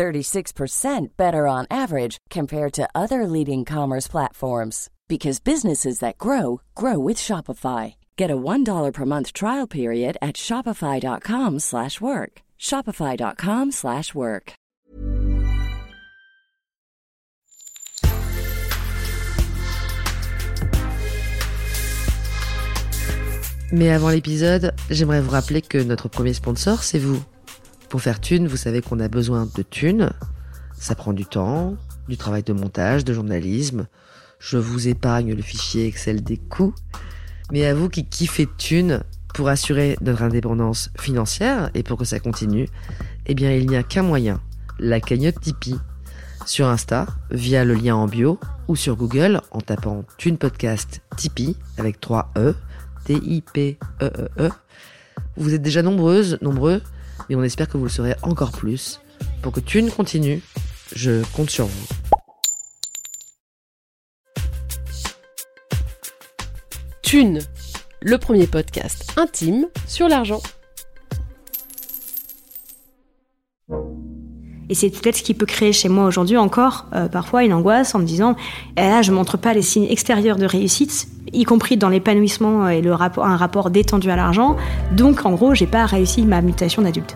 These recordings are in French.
36% better on average compared to other leading commerce platforms because businesses that grow grow with Shopify. Get a $1 per month trial period at shopify.com/work. shopify.com/work. Mais avant l'épisode, j'aimerais vous rappeler que notre premier sponsor, c'est vous. Pour faire thune, vous savez qu'on a besoin de thunes. Ça prend du temps, du travail de montage, de journalisme. Je vous épargne le fichier Excel des coûts. Mais à vous qui kiffez thunes, pour assurer notre indépendance financière et pour que ça continue, eh bien il n'y a qu'un moyen, la cagnotte Tipeee. Sur Insta, via le lien en bio, ou sur Google en tapant Thune Podcast Tipeee avec 3 E, T-I-P-E-E-E. Vous êtes déjà nombreuses, nombreux, mais on espère que vous le serez encore plus. Pour que Thune continue, je compte sur vous. Thune, le premier podcast intime sur l'argent. Et c'est peut-être ce qui peut créer chez moi aujourd'hui encore euh, parfois une angoisse en me disant eh là je montre pas les signes extérieurs de réussite, y compris dans l'épanouissement et le rapport, un rapport détendu à l'argent. Donc en gros j'ai pas réussi ma mutation d'adulte.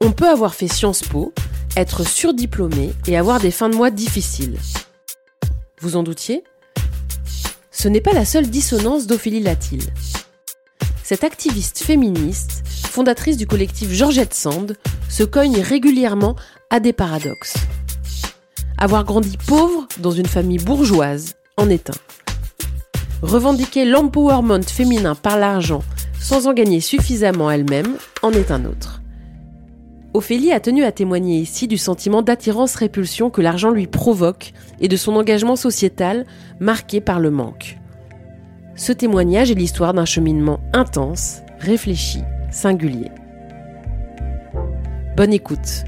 On peut avoir fait Sciences Po, être surdiplômé et avoir des fins de mois difficiles. Vous en doutiez? Ce n'est pas la seule dissonance d'Ophélie Latil. Cette activiste féministe, fondatrice du collectif Georgette Sand, se cogne régulièrement à des paradoxes. Avoir grandi pauvre dans une famille bourgeoise en est un. Revendiquer l'empowerment féminin par l'argent sans en gagner suffisamment elle-même en est un autre. Ophélie a tenu à témoigner ici du sentiment d'attirance-répulsion que l'argent lui provoque et de son engagement sociétal marqué par le manque. Ce témoignage est l'histoire d'un cheminement intense, réfléchi, singulier. Bonne écoute.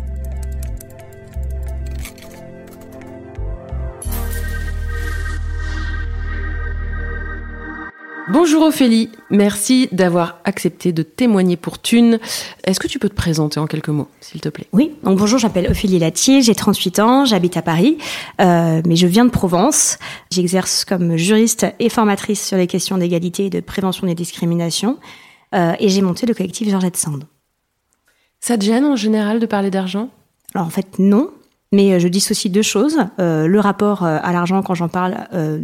Bonjour Ophélie, merci d'avoir accepté de témoigner pour Thune. Est-ce que tu peux te présenter en quelques mots, s'il te plaît? Oui, donc bonjour, je m'appelle Ophélie Latier, j'ai 38 ans, j'habite à Paris, euh, mais je viens de Provence. J'exerce comme juriste et formatrice sur les questions d'égalité et de prévention des discriminations, euh, et j'ai monté le collectif Georgette Sand. Ça te gêne en général de parler d'argent? Alors en fait, non, mais euh, je dissocie deux choses. Euh, le rapport euh, à l'argent quand j'en parle euh,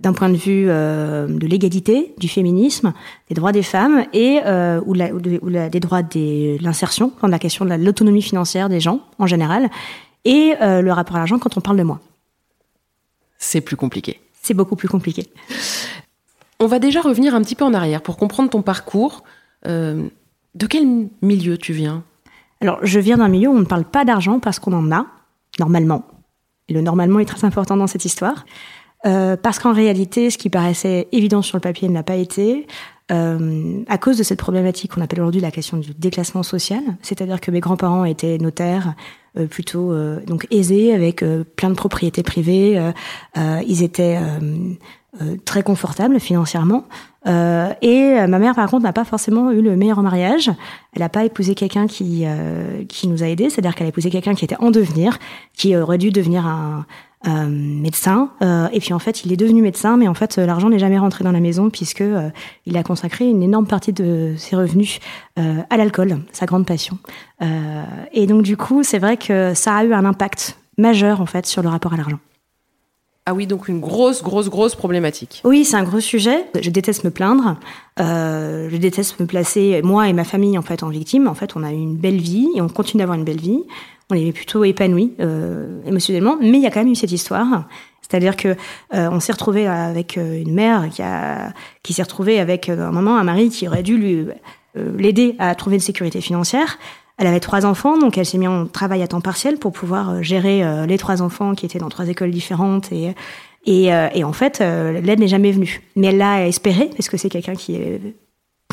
d'un point de vue euh, de l'égalité, du féminisme, des droits des femmes et euh, ou, la, ou, de- ou la- des droits de l'insertion, quand la question de la- l'autonomie financière des gens en général, et euh, le rapport à l'argent quand on parle de moi. C'est plus compliqué. C'est beaucoup plus compliqué. On va déjà revenir un petit peu en arrière pour comprendre ton parcours. Euh, de quel milieu tu viens? Alors, je viens d'un milieu où on ne parle pas d'argent parce qu'on en a, normalement. Et le normalement est très important dans cette histoire. Euh, parce qu'en réalité, ce qui paraissait évident sur le papier ne l'a pas été, euh, à cause de cette problématique qu'on appelle aujourd'hui la question du déclassement social. C'est-à-dire que mes grands-parents étaient notaires, euh, plutôt euh, donc aisés, avec euh, plein de propriétés privées. ils étaient très confortables financièrement. Et ma mère, par contre, n'a pas forcément eu le meilleur mariage. Elle n'a pas épousé quelqu'un qui qui nous a aidés, c'est-à-dire qu'elle a épousé quelqu'un qui était en devenir, qui aurait dû devenir un, un médecin. Euh, et puis en fait, il est devenu médecin, mais en fait, euh, l'argent n'est jamais rentré dans la maison puisque euh, il a consacré une énorme partie de ses revenus euh, à l'alcool, sa grande passion. Euh, et donc du coup, c'est vrai que ça a eu un impact majeur en fait sur le rapport à l'argent. Ah oui, donc une grosse, grosse, grosse problématique. Oui, c'est un gros sujet. Je déteste me plaindre. Euh, je déteste me placer, moi et ma famille, en fait, en victime. En fait, on a eu une belle vie et on continue d'avoir une belle vie. On est plutôt épanoui émotionnellement, mais il y a quand même eu cette histoire. C'est-à-dire que on s'est retrouvé avec une mère qui a qui s'est retrouvée avec un moment un mari qui aurait dû lui l'aider à trouver une sécurité financière. Elle avait trois enfants, donc elle s'est mise en travail à temps partiel pour pouvoir gérer les trois enfants qui étaient dans trois écoles différentes et et, et en fait l'aide n'est jamais venue. Mais elle l'a espéré parce que c'est quelqu'un qui est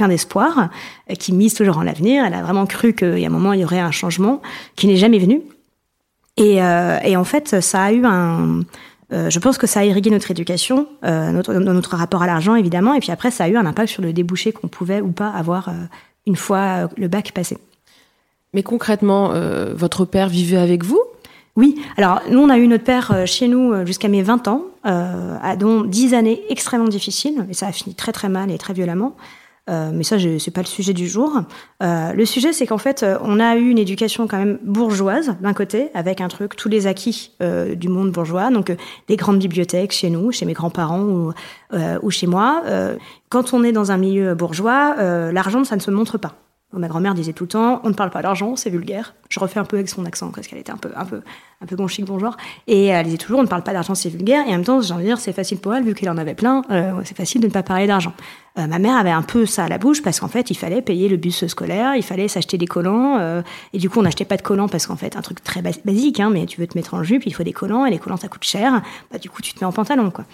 plein d'espoir, euh, qui mise toujours en l'avenir. Elle a vraiment cru qu'il y a un moment, il y aurait un changement qui n'est jamais venu. Et, euh, et, en fait, ça a eu un... Euh, je pense que ça a irrigué notre éducation, euh, notre, notre rapport à l'argent, évidemment. Et puis après, ça a eu un impact sur le débouché qu'on pouvait ou pas avoir une fois le bac passé. Mais concrètement, votre père vivait avec vous? Oui, alors nous on a eu notre père chez nous jusqu'à mes 20 ans, euh, dont 10 années extrêmement difficiles, et ça a fini très très mal et très violemment. Euh, mais ça, c'est pas le sujet du jour. Euh, le sujet, c'est qu'en fait, euh, on a eu une éducation quand même bourgeoise d'un côté, avec un truc tous les acquis euh, du monde bourgeois, donc des grandes bibliothèques chez nous, chez mes grands-parents ou, ou chez moi. quand on est dans un milieu bourgeois, l'argent, ça ne se montre pas. Ma grand-mère disait tout le temps, on ne parle pas d'argent, c'est vulgaire. Je refais un peu avec son accent parce qu'elle était un peu, un peu, un peu bon chic. Et elle disait toujours, on ne parle pas d'argent, c'est vulgaire. Et en même temps, j'ai envie de dire, c'est facile pour elle vu qu'elle en avait plein. Euh, c'est facile de ne pas parler d'argent. Euh, ma mère avait un peu ça à la bouche parce qu'en fait, il fallait payer le bus scolaire, il fallait s'acheter des collants. Euh, et du coup, on n'achetait pas de collants parce qu'en fait, un truc très basique, hein, mais tu veux te mettre en jupe, il faut des collants et les collants ça coûte cher. Bah, du coup, tu te mets en pantalon, quoi.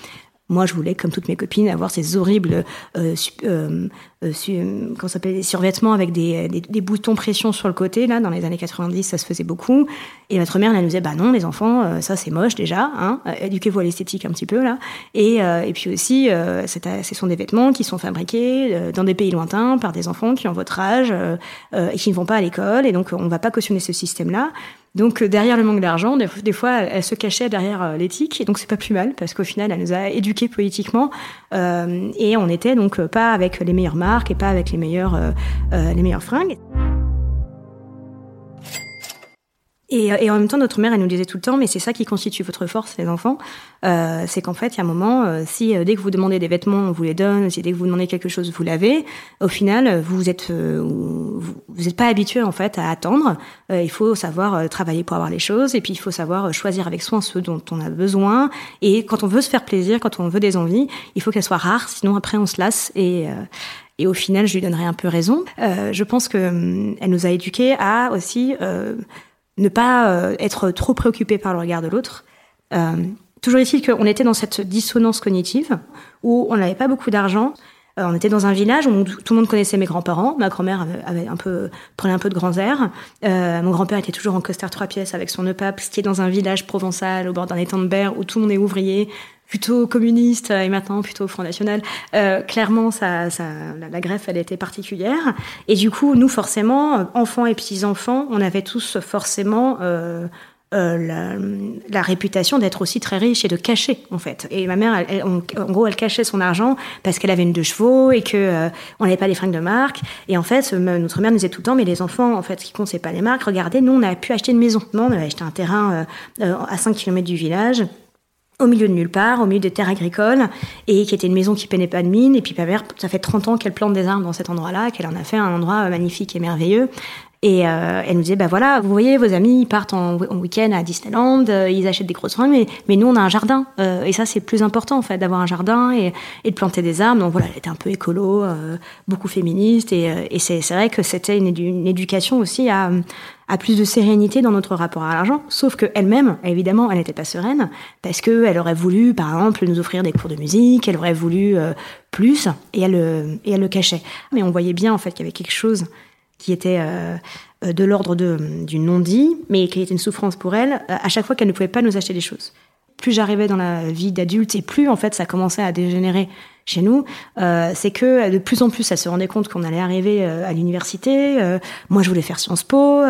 Moi, je voulais, comme toutes mes copines, avoir ces horribles euh, euh, euh, comment s'appelle, survêtements avec des, des, boutons pression sur le côté. Là, dans les années 90, ça se faisait beaucoup. Et notre mère, elle nous disait, bah non, les enfants, euh, ça c'est moche déjà. Hein, éduquez-vous à l'esthétique un petit peu là. Et, euh, et puis aussi, ce sont des vêtements qui sont fabriqués dans des pays lointains par des enfants qui ont votre âge et qui ne vont pas à l'école. Et donc, on va pas cautionner ce système-là. Donc derrière le manque d'argent, des, fois, elle, se cachait derrière l'éthique, et donc c'est pas plus mal parce qu'au final, elle nous a éduqués politiquement, euh, et on était donc pas avec les meilleures marques et pas avec les meilleures euh, euh, les meilleures fringues. Et, et, en même temps, notre mère, elle nous disait tout le temps, mais c'est ça qui constitue votre force, les enfants. Euh, c'est qu'en fait, il y a un moment, euh, si euh, dès que vous demandez des vêtements, on vous les donne, si dès que vous demandez quelque chose, vous l'avez, au final, vous êtes, vous n'êtes pas habitué en fait à attendre. il faut savoir travailler pour avoir les choses, et puis il faut savoir choisir avec soin ceux dont on a besoin. Et quand on veut se faire plaisir, quand on veut des envies, il faut qu'elles soient rares, sinon après on se lasse. Et et au final, je lui donnerai un peu raison. Euh, je pense que hum, elle nous a éduqués à aussi euh, ne pas euh, être trop préoccupé par le regard de l'autre. Euh, toujours est-il qu'on était dans cette dissonance cognitive où on n'avait pas beaucoup d'argent. Euh, on était dans un village où tout le monde connaissait mes grands-parents. Ma grand-mère avait, un peu prenait un peu de grands airs. Mon grand-père était toujours en costard trois pièces avec son EPAP, ce qui est dans un village provençal au bord d'un étang de berre où tout le monde est ouvrier, plutôt communiste et maintenant plutôt Front National. Euh, clairement, ça, ça, la, greffe, elle était particulière. Et du coup, nous, forcément, enfants et petits-enfants, on avait tous forcément euh, euh, la, réputation d'être aussi très riche et de cacher en fait. Et ma mère, elle, en gros, elle cachait son argent parce qu'elle avait une deux chevaux et que euh, on n'avait pas les fringues de marque. Et en fait, notre mère nous disait tout le temps, mais les enfants, en fait, ce qui compte c'est pas les marques. Regardez, nous, on a pu acheter une maison. Non, on avait acheté un terrain euh, à 5 km du village au milieu de nulle part, au milieu des terres agricoles, et qui était une maison qui peinait pas de mine. Et puis ma ça fait 30 ans qu'elle plante des arbres dans cet endroit-là, qu'elle en a fait un endroit magnifique et merveilleux. Et euh, elle nous disait, bah voilà, vous voyez, vos amis, ils partent en, en week-end à Disneyland, euh, ils achètent des grosses fringues, mais, mais nous, on a un jardin. Euh, et ça, c'est plus important, en fait, d'avoir un jardin et, et, de planter des arbres. Donc voilà, elle était un peu écolo, euh, beaucoup féministe. Et, euh, et c'est vrai que c'était une, éducation aussi à, à plus de sérénité dans notre rapport à l'argent. Sauf qu'elle-même, évidemment, elle n'était pas sereine, parce qu'elle aurait voulu, par exemple, nous offrir des cours de musique, elle aurait voulu plus, et elle, et elle le cachait. Mais on voyait bien, en fait, qu'il y avait quelque chose qui était euh, euh, de l'ordre du non-dit, mais qui était une souffrance pour elle, euh, à chaque fois qu'elle ne pouvait pas nous acheter des choses. Plus j'arrivais dans la vie d'adulte et plus en fait ça commençait à dégénérer chez nous, c'est que de plus en plus elle se rendait compte qu'on allait arriver à l'université. Moi je voulais faire Sciences Po,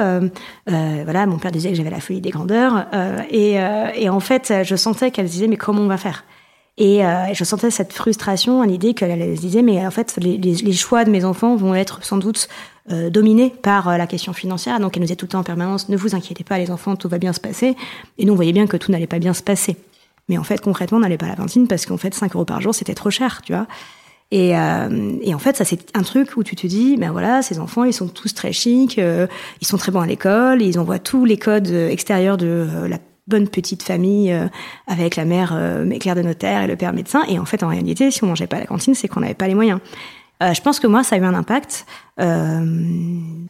voilà mon père disait que j'avais la folie des grandeurs et, en fait je sentais qu'elle disait mais comment on va faire? Et je sentais cette frustration à l'idée qu'elle se disait, mais en fait, les, choix de mes enfants vont être sans doute euh, dominés par euh, la question financière. Donc elle nous disait tout le temps en permanence, ne vous inquiétez pas, les enfants, tout va bien se passer. Et nous, on voyait bien que tout n'allait pas bien se passer. Mais en fait, concrètement, on n'allait pas à la cantine parce qu'en fait, 5 euros par jour, c'était trop cher, tu vois. Et, et, en fait, ça c'est un truc où tu te dis, ben voilà, ces enfants, ils sont tous très chics, ils sont très bons à l'école, ils envoient tous les codes extérieurs de la bonne petite famille avec la mère euh, clerc de notaire et le père médecin. Et en fait, en réalité, si on mangeait pas à la cantine, c'est qu'on n'avait pas les moyens. Euh, je pense que moi, ça a eu un impact euh,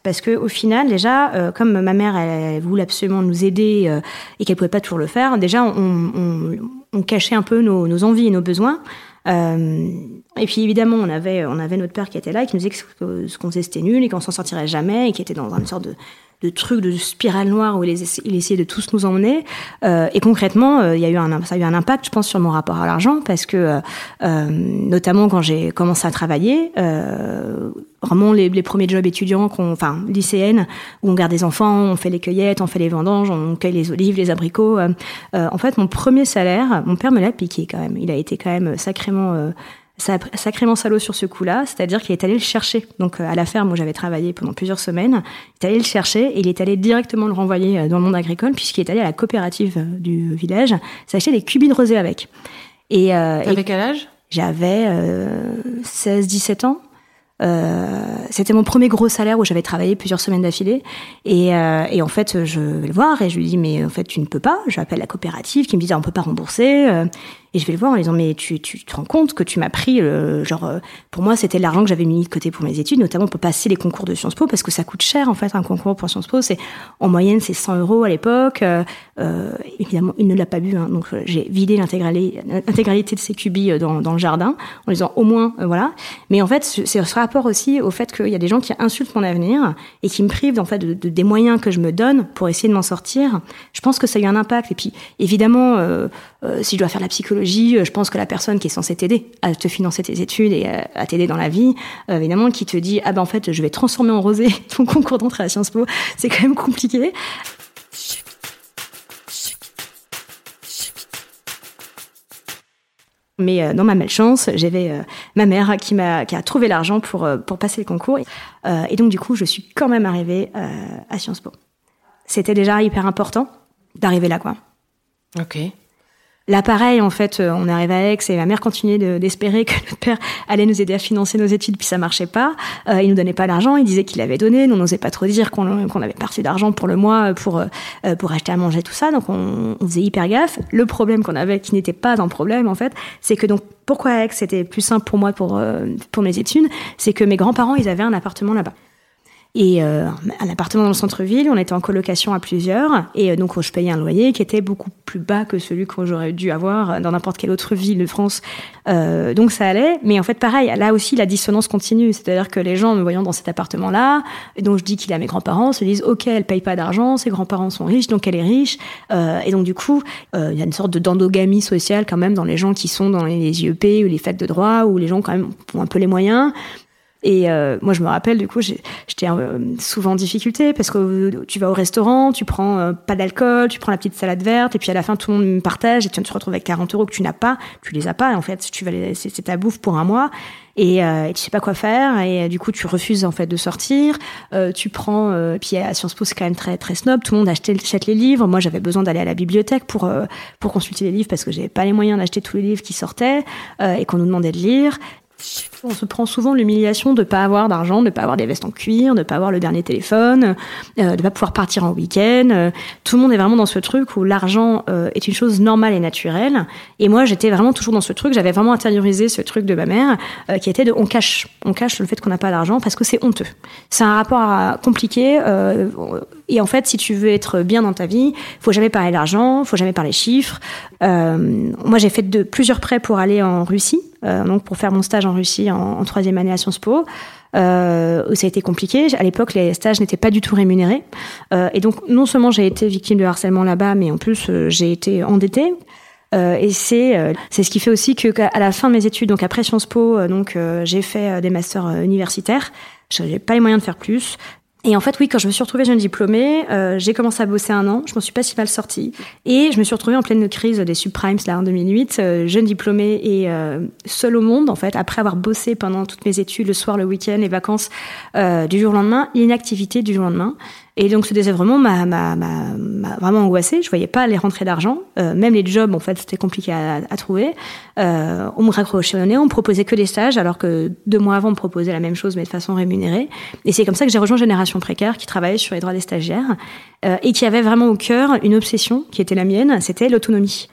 parce que au final, déjà, euh, comme ma mère, elle, voulait absolument nous aider euh, et qu'elle pouvait pas toujours le faire, déjà, on, on, on cachait un peu nos, nos, envies et nos besoins. et puis évidemment, on avait, on avait notre père qui était là et qui nous disait que ce qu'on faisait c'était nul et qu'on s'en sortirait jamais et qui était dans une sorte de, de trucs de spirale noire où il, il essayait de tous nous emmener. Euh, et concrètement, euh, il y a eu un, ça a eu un impact, je pense, sur mon rapport à l'argent parce que, euh, euh notamment quand j'ai commencé à travailler, euh, vraiment les, les, premiers jobs étudiants, enfin lycéennes, où on garde des enfants, on fait les cueillettes, on fait les vendanges, on cueille les olives, les abricots. en fait, mon premier salaire, mon père me l'a piqué quand même. Il a été quand même sacrément sacrément salaud sur ce coup-là, c'est-à-dire qu'il est allé le chercher. Donc euh, à la ferme où j'avais travaillé pendant plusieurs semaines, il est allé le chercher et il est allé directement le renvoyer euh, dans le monde agricole puisqu'il est allé à la coopérative euh, du village s'acheter des cubis de avec. Et, euh, Avec quel âge? J'avais euh, 16-17 ans. Euh, c'était mon premier gros salaire où j'avais travaillé plusieurs semaines d'affilée. Et, euh, et, en fait, je vais le voir et je lui dis, mais en fait, tu ne peux pas. J'appelle la coopérative qui me dit, on peut pas rembourser. Euh, et je vais le voir en lui disant, mais tu, tu te rends compte que tu m'as pris, le, genre, euh, pour moi, c'était l'argent que j'avais mis de côté pour mes études, notamment pour passer les concours de Sciences Po, parce que ça coûte cher, en fait, un concours pour Sciences Po. C'est, en moyenne, c'est 100 euros à l'époque. Euh, euh, évidemment, il ne l'a pas bu, hein, donc j'ai vidé l'intégralité de ses cubis dans, dans, le jardin, en lui disant, au moins, voilà. Mais en fait, c'est ce rapport aussi au fait qu'il y a des gens qui insultent mon avenir et qui me privent, en fait, de, des moyens que je me donne pour essayer de m'en sortir. Je pense que ça a eu un impact. Et puis, évidemment, si je dois faire la psychologie, euh, je pense que la personne qui est censée t'aider à te financer tes études et à, t'aider dans la vie, euh, évidemment, qui te dit ah ben en fait je vais transformer en rosé ton concours d'entrée à Sciences Po, c'est quand même compliqué. Mais euh, dans ma malchance, j'avais euh, ma mère qui m'a qui a trouvé l'argent pour euh, pour passer le concours euh, et donc du coup, je suis quand même arrivée à Sciences Po. C'était déjà hyper important d'arriver là quoi. OK. L'appareil, en fait, euh, on arrive à Aix et ma mère continuait d'espérer que notre père allait nous aider à financer nos études, puis ça marchait pas. Euh, il nous donnait pas l'argent, il disait qu'il l'avait donné, nous n'osait pas trop dire qu'on qu avait pas d'argent pour le mois pour euh, pour acheter à manger tout ça, donc on, on faisait hyper gaffe. Le problème qu'on avait, qui n'était pas un problème en fait, c'est que donc pourquoi Aix c'était plus simple pour moi pour euh, pour mes études, c'est que mes grands-parents ils avaient un appartement là-bas et euh, un appartement dans le centre-ville. On était en colocation à plusieurs et euh, donc je payais un loyer qui était beaucoup plus bas que celui que j'aurais dû avoir dans n'importe quelle autre ville de France. Euh, donc ça allait, mais en fait pareil, là aussi la dissonance continue, c'est-à-dire que les gens me voyant dans cet appartement-là, et donc je dis qu'il a mes grands-parents, se disent ok, elle paye pas d'argent, ses grands-parents sont riches, donc elle est riche, euh, et donc du coup euh, il y a une sorte de d'endogamie sociale quand même dans les gens qui sont dans les IEP ou les fêtes de droit où les gens quand même ont un peu les moyens et euh, moi, je me rappelle, du coup, j'étais euh, souvent en difficulté parce que tu vas au restaurant, tu prends euh, pas d'alcool, tu prends la petite salade verte, et puis à la fin, tout le monde partage, et tu te retrouves avec 40 euros que tu n'as pas, tu les as pas, en fait, tu vas c'est ta bouffe pour un mois, et, euh, et, tu sais pas quoi faire, et euh, du coup, tu refuses en fait de sortir. tu prends, et puis à Sciences Po, c'est quand même très très snob. Tout le monde achète les livres. Moi, j'avais besoin d'aller à la bibliothèque pour pour consulter les livres parce que j'avais pas les moyens d'acheter tous les livres qui sortaient et qu'on nous demandait de lire. On se prend souvent l'humiliation de ne pas avoir d'argent, de ne pas avoir des vestes en cuir, de ne pas avoir le dernier téléphone, euh, de ne pas pouvoir partir en week-end. Euh, tout le monde est vraiment dans ce truc où l'argent euh, est une chose normale et naturelle. Et moi, j'étais vraiment toujours dans ce truc. J'avais vraiment intériorisé ce truc de ma mère, qui était de on cache, on cache le fait qu'on n'a pas d'argent parce que c'est honteux. C'est un rapport à, compliqué. Et en fait, si tu veux être bien dans ta vie, faut jamais parler d'argent, faut jamais parler chiffres. moi, j'ai fait plusieurs prêts pour aller en Russie donc pour faire mon stage en Russie en, troisième année à Sciences Po. Euh, ça a été compliqué. À l'époque, les stages n'étaient pas du tout rémunérés. Euh, et donc, non seulement j'ai été victime de harcèlement là-bas, mais en plus, euh, j'ai été endettée. Euh, et c'est c'est ce qui fait aussi que à la fin de mes études, donc après Sciences Po, donc j'ai fait des masters universitaires. J'avais pas les moyens de faire plus. Et en fait, oui, quand je me suis retrouvée jeune diplômée, euh, j'ai commencé à bosser un an. Je m'en suis pas si mal sortie. Et je me suis retrouvée en pleine crise des subprimes là en 2008, euh, jeune diplômée et euh, seule au monde en fait, après avoir bossé pendant toutes mes études, le soir, le week-end, les vacances, euh, du jour au lendemain, inactivité du jour au lendemain. Et donc ce désœuvrement m'a, m'a, m'a, vraiment angoissée. Je voyais pas les rentrées d'argent. Euh, même les jobs, en fait, c'était compliqué à, trouver. Euh, on me nez, on me proposait que des stages, alors que deux mois avant, on me proposait la même chose, mais de façon rémunérée. Et c'est comme ça que j'ai rejoint Génération Précaire, qui travaillait sur les droits des stagiaires, euh, et qui avait vraiment au cœur une obsession qui était la mienne, c'était l'autonomie.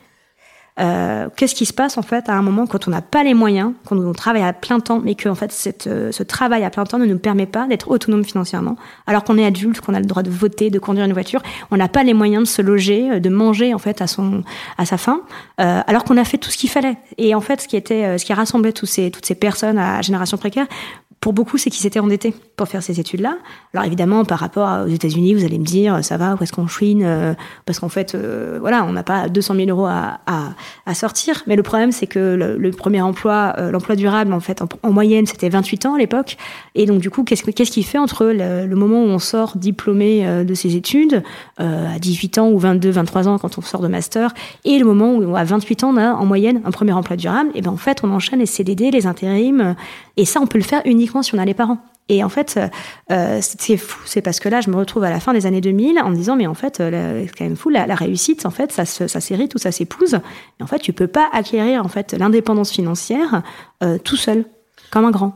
Euh, qu'est-ce qui se passe en fait à un moment quand on n'a pas les moyens, quand on travaille à plein temps, mais que en fait euh, ce travail à plein temps ne nous permet pas d'être autonome financièrement, alors qu'on est adulte, qu'on a le droit de voter, de conduire une voiture, on n'a pas les moyens de se loger, euh, de manger en fait à son à sa faim, euh, alors qu'on a fait tout ce qu'il fallait. Et en fait, ce qui était, ce qui rassemblait tous ces toutes ces personnes à génération précaire, pour beaucoup, c'est qu'ils s'étaient endettés pour faire ces études-là. Alors évidemment, par rapport aux États-Unis, vous allez me dire, ça va, où est-ce qu'on chouine euh, Parce qu'en fait, euh, voilà, on n'a pas 200 000 euros à, à, à, sortir. Mais le problème, c'est que le, le, premier emploi, euh, l'emploi durable, en fait, en, en moyenne, c'était 28 ans à l'époque. Et donc, du coup, qu'est-ce qu'est-ce fait entre le, le, moment où on sort diplômé de ses études, euh, à 18 ans ou 22, 23 ans quand on sort de master, et le moment où à 28 ans, on a en moyenne un premier emploi durable, et ben en fait, on enchaîne les CDD, les intérims, et ça, on peut le faire uniquement si on a les parents. Et en fait, euh, c'est fou, c'est parce que là, je me retrouve à la fin des années 2000 en me disant, mais en fait, c'est quand même fou, la, réussite, en fait, ça, ça s'hérite ou ça s'épouse. Et en fait, tu peux pas acquérir en fait l'indépendance financière euh, tout seul, comme un grand.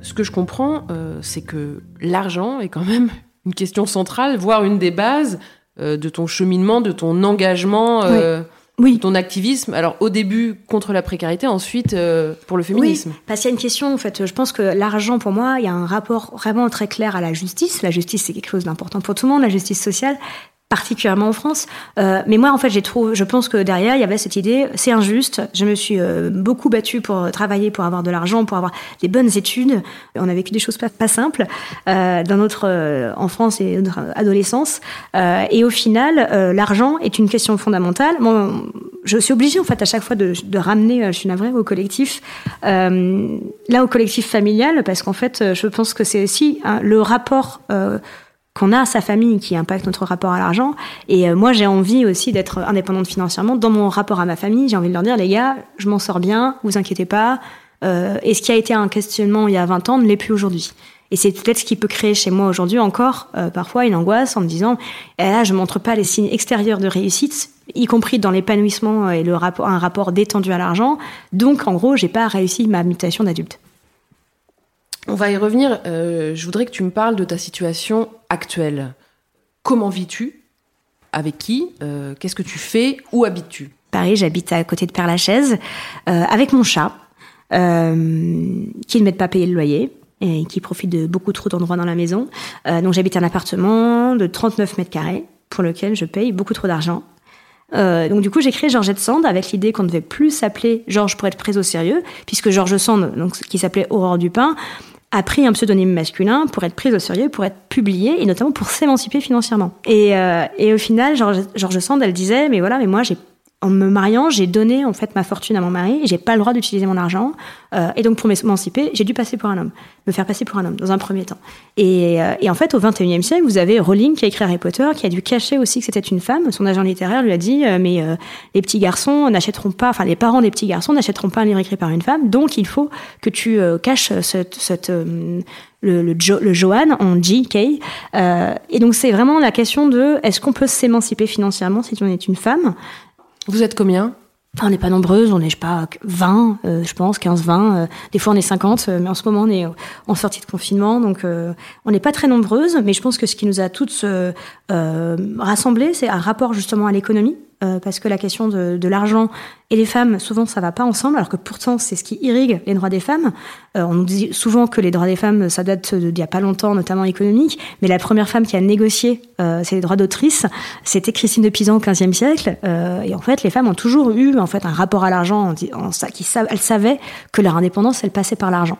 Ce que je comprends, euh, c'est que l'argent est quand même une question centrale, voire une des bases euh, de ton cheminement, de ton engagement, euh, oui. de ton activisme. Alors au début contre la précarité, ensuite euh, pour le féminisme. Oui, parce qu'il y a une question en fait. Je pense que l'argent pour moi, il y a un rapport vraiment très clair à la justice. La justice c'est quelque chose d'important pour tout le monde, la justice sociale particulièrement en France. Euh, mais moi, en fait, j'ai trouvé, je pense que derrière, il y avait cette idée, c'est injuste. Je me suis euh, beaucoup battue pour travailler, pour avoir de l'argent, pour avoir des bonnes études. On a vécu des choses pas, pas simples euh, dans notre euh, enfance et notre adolescence. Euh, et au final, euh, l'argent est une question fondamentale. Bon, je suis obligée, en fait, à chaque fois de, de ramener, je suis navrée, au collectif, là, au collectif familial, parce qu'en fait, je pense que c'est aussi hein, le rapport qu'on a à sa famille qui impacte notre rapport à l'argent. Et euh, moi, j'ai envie aussi d'être indépendante financièrement dans mon rapport à ma famille. J'ai envie de leur dire, les gars, je m'en sors bien, vous inquiétez pas. Euh, et ce qui a été un questionnement il y a 20 ans ne l'est plus aujourd'hui. Et c'est peut-être ce qui peut créer chez moi aujourd'hui encore euh, parfois une angoisse en me disant, eh là, je montre pas les signes extérieurs de réussite, y compris dans l'épanouissement et le rapport, un rapport détendu à l'argent. Donc, en gros, j'ai pas réussi ma mutation d'adulte. On va y revenir. Euh, je voudrais que tu me parles de ta situation actuelle. Comment vis-tu? Avec qui? Euh, Qu'est-ce que tu fais? Où habites-tu? Paris, j'habite à côté de Père-Lachaise, euh, avec mon chat, qui ne m'aide pas à payer le loyer et qui profite de beaucoup trop d'endroits dans la maison. Donc j'habite un appartement de 39 mètres carrés pour lequel je paye beaucoup trop d'argent. Donc du coup, j'ai créé Georgette Sand avec l'idée qu'on ne devait plus s'appeler Georges pour être prise au sérieux, puisque Georges Sand, donc qui s'appelait Aurore Dupin, a pris un pseudonyme masculin pour être prise au sérieux, pour être publiée et notamment pour s'émanciper financièrement. Et, euh, et au final, Georges George Sand, elle disait, mais voilà, mais moi j'ai en me mariant, j'ai donné en fait ma fortune à mon mari, j'ai pas le droit d'utiliser mon argent, euh, et donc pour m'émanciper, j'ai dû passer pour un homme, me faire passer pour un homme dans un premier temps. Et, euh, et en fait, au 21e siècle, vous avez Rowling qui a écrit Harry Potter, qui a dû cacher aussi que c'était une femme. Son agent littéraire lui a dit, euh, mais les petits garçons n'achèteront pas, enfin les parents des petits garçons n'achèteront pas un livre écrit par une femme, donc il faut que tu caches cette, cette le, le, le Johan en J.K. Euh, et donc c'est vraiment la question de est-ce qu'on peut s'émanciper financièrement si on est une femme? Vous êtes combien on n'est pas nombreuses, on n'est, je sais pas, 20, euh, je pense, 15, 20. Euh, des fois, on est 50, euh, mais en ce moment, on est en sortie de confinement, donc on n'est pas très nombreuses. Mais je pense que ce qui nous a toutes rassemblées, c'est un rapport justement à l'économie, parce que la question de, de, l'argent et les femmes, souvent, ça va pas ensemble, alors que pourtant, c'est ce qui irrigue les droits des femmes. on nous dit souvent que les droits des femmes, ça date d'il y a pas longtemps, notamment économique, mais la première femme qui a négocié ces droits d'autrice, c'était Christine de Pisan au XVe siècle. et en fait, les femmes ont toujours eu en fait un rapport à l'argent, en, en, qui elles savaient que leur indépendance, elle passait par l'argent.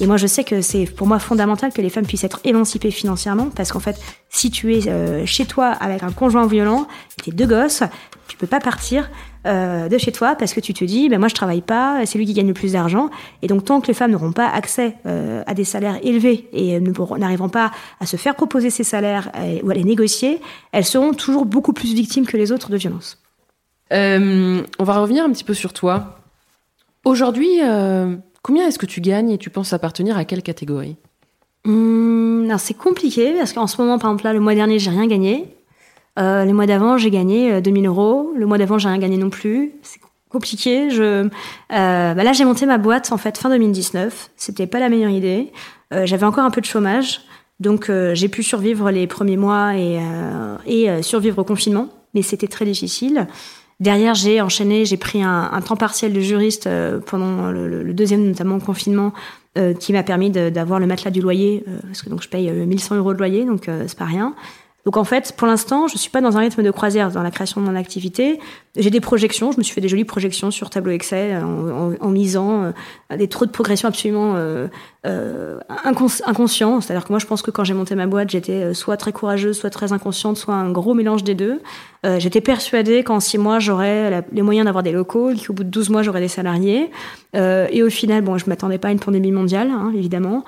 Et moi, je sais que c'est pour moi fondamental que les femmes puissent être émancipées financièrement, parce qu'en fait, si tu es euh, chez toi avec un conjoint violent, tes deux gosses, tu peux pas partir euh, de chez toi parce que tu te dis, ben moi je travaille pas, c'est lui qui gagne le plus d'argent, et donc tant que les femmes n'auront pas accès euh, à des salaires élevés et n'arriveront pas à se faire proposer ces salaires ou à les négocier, elles seront toujours beaucoup plus victimes que les autres de violences. On va revenir un petit peu sur toi. Aujourd'hui, combien est-ce que tu gagnes et tu penses appartenir à quelle catégorie alors c'est compliqué parce qu'en ce moment, par exemple, là, le mois dernier, j'ai rien gagné. Euh, les mois d'avant, j'ai gagné euh, 2000 euros. Le mois d'avant, j'ai rien gagné non plus. C'est compliqué. Je, euh, bah là, j'ai monté ma boîte en fait fin 2019. C'était pas la meilleure idée. Euh, J'avais encore un peu de chômage, donc euh, j'ai pu survivre les premiers mois et, euh, et euh, survivre au confinement, mais c'était très difficile. Derrière, j'ai enchaîné, j'ai pris un, temps partiel de juriste euh, pendant le, le- deuxième, notamment confinement, euh, qui m'a permis d'avoir le matelas du loyer, euh, parce que donc je paye euh, 1100 euros de loyer, donc c'est pas rien. Donc en fait, pour l'instant, je suis pas dans un rythme de croisière dans la création de mon activité. J'ai des projections, je me suis fait des jolies projections sur tableau Excel en, en- misant euh, des trous de progression absolument euh, euh, incons- inconscients. C'est-à-dire que moi, je pense que quand j'ai monté ma boîte, j'étais euh, soit très courageuse, soit très inconsciente, soit un gros mélange des deux. Euh, j'étais persuadée qu'en six mois, j'aurais les moyens d'avoir des locaux, qu'au bout de 12 mois, j'aurais des salariés. Euh, et au final, bon, je m'attendais pas à une pandémie mondiale, hein, évidemment.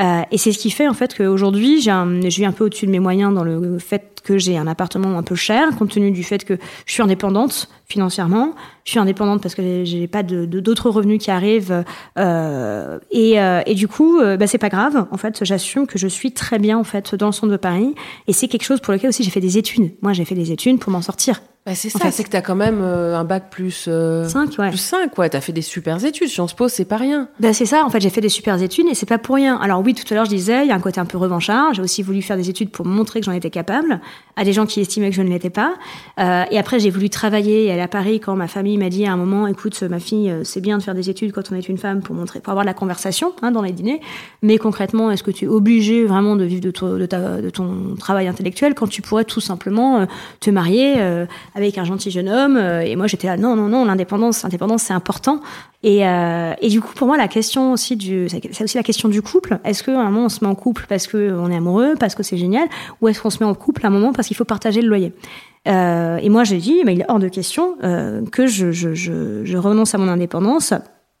Euh, et c'est ce qui fait en fait qu'aujourd'hui, je suis un peu au-dessus de mes moyens dans le fait que j'ai un appartement un peu cher, compte tenu du fait que je suis indépendante financièrement. Je suis indépendante parce que j'ai pas de de- d'autres revenus qui arrivent. euh, et, euh, et du coup, euh, bah, c'est pas grave. En fait, j'assume que je suis très bien en fait dans le centre de Paris. Et c'est quelque chose pour lequel aussi j'ai fait des études. Moi, j'ai fait des études pour m'en sortir. Bah, C'est ça, c'est que t'as quand même euh, un bac plus, euh, Cinq, ouais. plus 5, ouais. T'as fait des super études. Sciences Po, c'est pas rien. Ben c'est ça, en fait, j'ai fait des super études et c'est pas pour rien. Alors oui, tout à l'heure, je disais, il y a un côté un peu revanchard. J'ai aussi voulu faire des études pour montrer que j'en étais capable à des gens qui estimaient que je ne l'étais pas. Euh, et après, j'ai voulu travailler et aller à Paris quand ma famille m'a dit à un moment, écoute, ma fille, euh, c'est bien de faire des études quand on est une femme pour montrer, pour avoir de la conversation hein, dans les dîners. Mais concrètement, est-ce que tu es obligé vraiment de vivre de, ton- de, ta- de ton travail intellectuel quand tu pourrais tout simplement te marier avec un gentil jeune homme euh, Et moi, j'étais là, non, non, non, l'indépendance, l'indépendance, c'est important. Et, euh, et du coup, pour moi, la question aussi du, c'est aussi la question du couple. Est-ce qu'à un moment on se met en couple parce que on est amoureux, parce que c'est génial, ou est-ce qu'on se met en couple à un moment parce qu'il faut partager le loyer? Euh, Et moi, j'ai dit, mais il est hors de question que je, je, je, je renonce à mon indépendance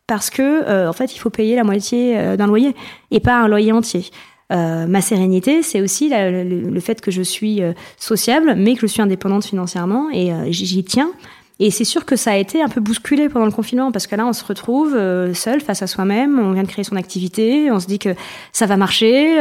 parce que en fait, il faut payer la moitié d'un loyer et pas un loyer entier. Euh, ma sérénité, c'est aussi le, fait que je suis euh, sociable, mais que je suis indépendante financièrement et euh, j'y tiens. Et c'est sûr que ça a été un peu bousculé pendant le confinement parce que là, on se retrouve seul face à soi-même. On vient de créer son activité, on se dit que ça va marcher.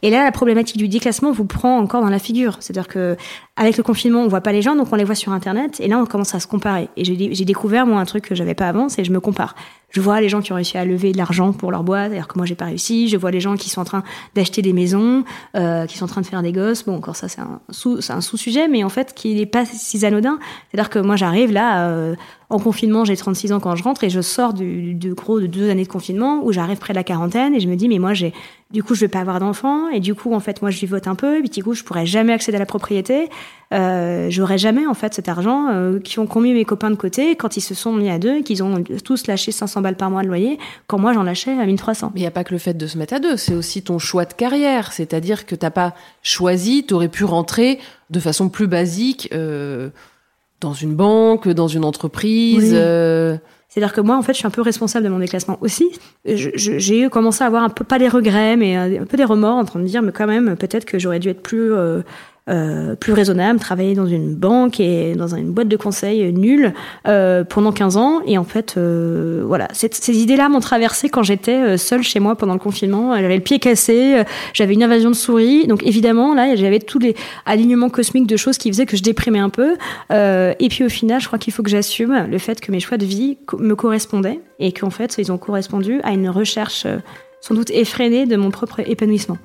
et là, la problématique du déclassement vous prend encore dans la figure. C'est-à-dire que avec le confinement, on voit pas les gens, donc on les voit sur Internet. Et là, on commence à se comparer. Et j'ai découvert moi un truc que j'avais pas avant, c'est je me compare. Je vois les gens qui ont réussi à lever de l'argent pour leur boîte, alors que moi j'ai pas réussi. Je vois les gens qui sont en train d'acheter des maisons, euh, qui sont en train de faire des gosses. Bon, encore ça c'est un sous, sous-sujet, mais en fait qui n'est pas si anodin. C'est-à-dire que moi j'arrive là euh, en confinement, j'ai 36 ans quand je rentre et je sors du, de gros de deux années de confinement où j'arrive près de la quarantaine et je me dis mais moi j'ai du coup je vais pas avoir d'enfants et du coup en fait moi je vivote un peu et puis du coup je pourrais jamais accéder à la propriété. Euh, j'aurais jamais en fait cet argent euh, qui ont qu'ont mis mes copains de côté quand ils se sont mis à deux et qu'ils ont tous lâché 500 balles par mois de loyer quand moi j'en lâchais à 1300. Mais il n'y a pas que le fait de se mettre à deux, c'est aussi ton choix de carrière. C'est-à-dire que t'as pas choisi, t'aurais pu rentrer de façon plus basique euh, dans une banque, dans une entreprise. Oui. euh, C'est-à-dire que moi, en fait, je suis un peu responsable de mon déclassement aussi. J'ai commencé à avoir un peu, pas des regrets, mais euh, un peu des remords en train de dire, mais quand même, peut-être que j'aurais dû être plus, euh, euh, plus raisonnable, travailler dans une banque et dans une boîte de conseil nulle euh, pendant 15 ans. Et en fait, euh, voilà, ces idées-là m'ont traversé quand j'étais seule chez moi pendant le confinement. J'avais le pied cassé, j'avais une invasion de souris. Donc évidemment, là, j'avais tous les alignements cosmiques de choses qui faisaient que je déprimais un peu. Et puis au final, je crois qu'il faut que j'assume le fait que mes choix de vie me correspondaient et qu'en fait, ils ont correspondu à une recherche sans doute effrénée de mon propre épanouissement.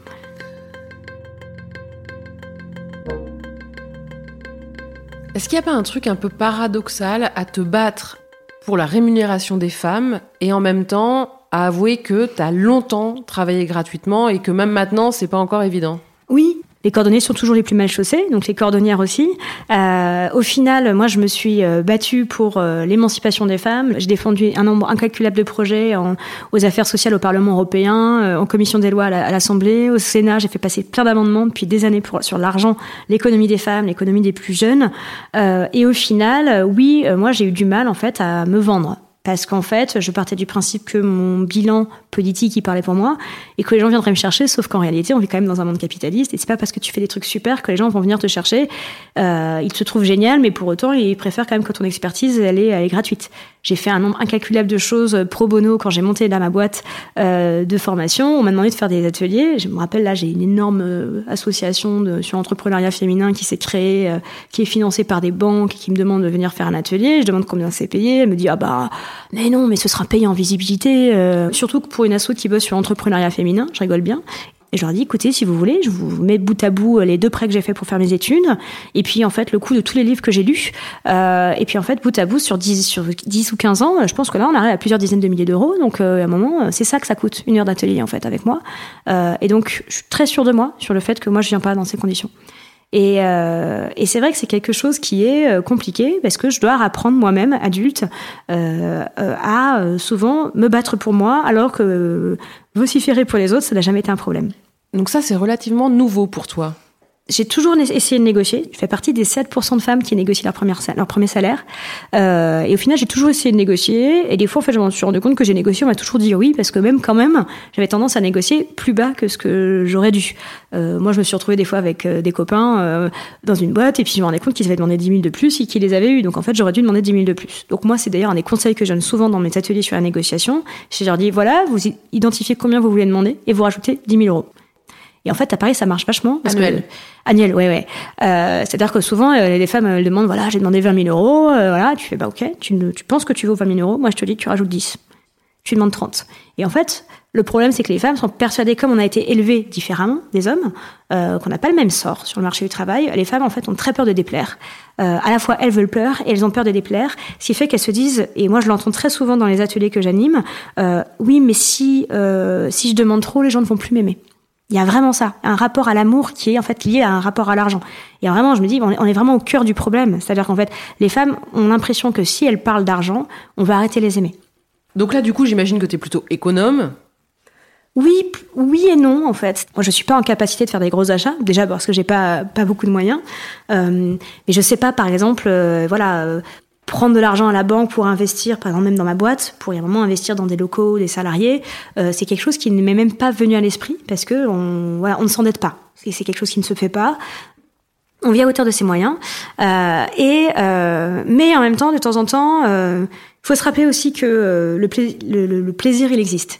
Est-ce qu'il n'y a pas un truc un peu paradoxal à te battre pour la rémunération des femmes et en même temps à avouer que tu as longtemps travaillé gratuitement et que même maintenant, c'est pas encore évident? Oui, les cordonniers sont toujours les plus mal chaussés, donc les cordonnières aussi. Euh, au final, moi, je me suis euh, battue pour euh, l'émancipation des femmes. J'ai défendu un nombre incalculable de projets en- aux affaires sociales au Parlement européen, euh, en commission des lois à la- à l'Assemblée, au Sénat. J'ai fait passer plein d'amendements depuis des années pour, sur l'argent, l'économie des femmes, l'économie des plus jeunes. Et au final, oui, moi, j'ai eu du mal en fait à me vendre. Parce qu'en fait, je partais du principe que mon bilan politique, il parlait pour moi, et que les gens viendraient me chercher, sauf qu'en réalité, on vit quand même dans un monde capitaliste, et c'est pas parce que tu fais des trucs super que les gens vont venir te chercher. Euh, ils te trouvent génial, mais pour autant, ils préfèrent quand même que ton expertise, elle est, elle est gratuite. J'ai fait un nombre incalculable de choses pro bono quand j'ai monté là ma boîte euh, de formation. On m'a demandé de faire des ateliers. Je me rappelle, là, j'ai une énorme euh, association de, sur l'entrepreneuriat féminin qui s'est créée, euh, qui est financée par des banques, et qui me demande de venir faire un atelier. Je demande combien c'est payé. Elle me dit, ah bah, mais non, mais ce sera payé en visibilité. Euh, surtout que pour une asso qui bosse sur l'entrepreneuriat féminin, je rigole bien. Et je leur dis, écoutez, si vous voulez, je vous mets bout à bout les deux prêts que j'ai fait pour faire mes études, et puis en fait le coût de tous les livres que j'ai lus, euh, et puis en fait bout à bout sur 10, sur 10 ou 15 ans, je pense que là on arrive à plusieurs dizaines de milliers d'euros, donc euh, à un moment c'est ça que ça coûte, une heure d'atelier en fait avec moi. Euh, et donc je suis très sûre de moi sur le fait que moi je viens pas dans ces conditions. Et, et c'est vrai que c'est quelque chose qui est compliqué parce que je dois apprendre moi-même, adulte, à souvent me battre pour moi alors que vociférer pour les autres, ça n'a jamais été un problème. Donc ça, c'est relativement nouveau pour toi. J'ai toujours essayé de négocier. Je fais partie des 7% de femmes qui négocient leur, première, premier salaire. Euh, et au final, j'ai toujours essayé de négocier. Et des fois, en fait, je me suis rendu compte que j'ai négocié. On m'a toujours dit oui, parce que même quand même, j'avais tendance à négocier plus bas que ce que j'aurais dû. Euh, moi, je me suis retrouvée des fois avec euh, des copains dans une boîte, et puis je me rendais compte qu'ils avaient demandé 10 000 de plus et qu'ils les avaient eu. Donc en fait, j'aurais dû demander 10 000 de plus. Donc moi, c'est d'ailleurs un des conseils que je donne souvent dans mes ateliers sur la négociation. Je leur dis voilà, vous identifiez combien vous voulez demander et vous rajoutez 10 000 euros. Et en fait, à Paris, ça marche vachement. Parce Annuel. Que, annuel, ouais, ouais. Euh, C'est-à-dire que souvent, euh, les femmes elles demandent, voilà, j'ai demandé 20 000 euros, euh, voilà, tu fais, bah ok, tu, penses que tu vaux 20 000 euros, moi je te dis tu rajoutes 10. Tu demandes 30. Et en fait, le problème, c'est que les femmes sont persuadées, comme on a été élevées différemment des hommes, euh, qu'on n'a pas le même sort sur le marché du travail. Les femmes, en fait, ont très peur de déplaire. Euh, à la fois, elles veulent peur et elles ont peur de déplaire, ce qui fait qu'elles se disent, et moi je l'entends très souvent dans les ateliers que j'anime, euh, oui, mais si, si je demande trop, les gens ne vont plus m'aimer. Il y a vraiment ça, un rapport à l'amour qui est en fait lié à un rapport à l'argent. Et vraiment, je me dis, on est, vraiment au cœur du problème. C'est-à-dire qu'en fait, les femmes ont l'impression que si elles parlent d'argent, on va arrêter de les aimer. Donc là, du coup, j'imagine que tu es plutôt économe. Oui, oui et non en fait. Moi, je suis pas en capacité de faire des gros achats, déjà parce que j'ai pas pas beaucoup de moyens. Euh, mais je sais pas, par exemple, euh, voilà, euh, prendre de l'argent à la banque pour investir, par exemple même dans ma boîte, pour y moment investir dans des locaux, des salariés, euh, c'est quelque chose qui ne m'est même pas venu à l'esprit parce que on voilà, on ne s'endette pas. C'est quelque chose qui ne se fait pas. On vit à hauteur de ses moyens. Euh, et euh, mais en même temps, de temps en temps, il faut se rappeler aussi que le, pla- le- le- le plaisir, il existe.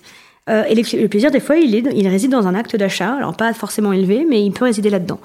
Et le, le plaisir, des fois, il, est, il réside dans un acte d'achat. Alors, pas forcément élevé, mais il peut résider là-dedans.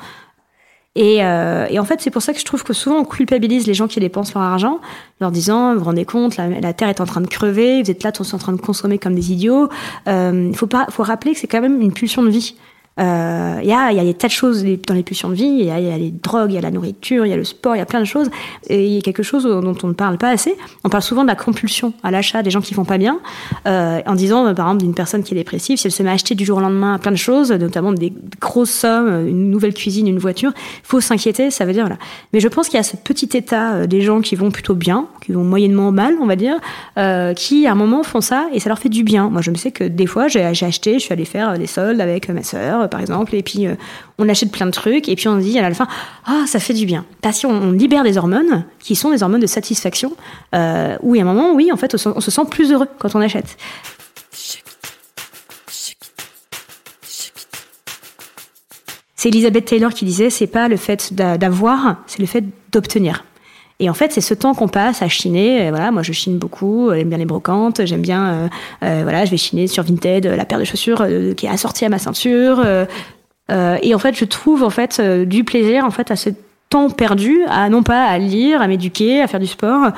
Et, euh, et en fait, c'est pour ça que je trouve que souvent on culpabilise les gens qui dépensent leur argent, leur disant vous vous rendez compte, la, terre est en train de crever, vous êtes là tous en train de consommer comme des idiots. Il faut pas, faut rappeler que c'est quand même une pulsion de vie. Euh, Il y, a, il y a des tas de choses dans les pulsions de vie. Il y, a, il les drogues, il y a la nourriture, il y a le sport, il y a plein de choses. Et il y a quelque chose dont on ne parle pas assez. On parle souvent de la compulsion à l'achat des gens qui vont pas bien, euh, en disant, euh, par exemple, d'une personne qui est dépressive, si elle se met à acheter du jour au lendemain plein de choses, notamment des grosses sommes, une nouvelle cuisine, une voiture, faut s'inquiéter. Ça veut dire voilà. Mais je pense qu'il y a ce petit état euh, des gens qui vont plutôt bien, qui vont moyennement mal, on va dire, euh, qui à un moment font ça et ça leur fait du bien. Moi, je me sais que des fois, j'ai acheté, je suis allée faire des soldes avec ma sœur, par exemple, et puis euh, on achète plein de trucs, et puis on dit à la fin, ah, ça fait du bien. Parce on libère des hormones qui sont des hormones de satisfaction, euh, où il y a un moment, oui, en fait, on se, sent plus heureux quand on achète. C'est Elizabeth Taylor qui disait, c'est pas le fait d'a- d'avoir, c'est le fait d'obtenir. Et en fait, c'est ce temps qu'on passe à chiner. Voilà, moi, je chine beaucoup. euh, J'aime bien les brocantes. J'aime bien, euh, euh, voilà, je vais chiner sur Vinted la paire de chaussures qui est assortie à ma ceinture. et en fait, je trouve en fait du plaisir en fait à ce temps perdu à non pas à lire, à m'éduquer, à faire du sport,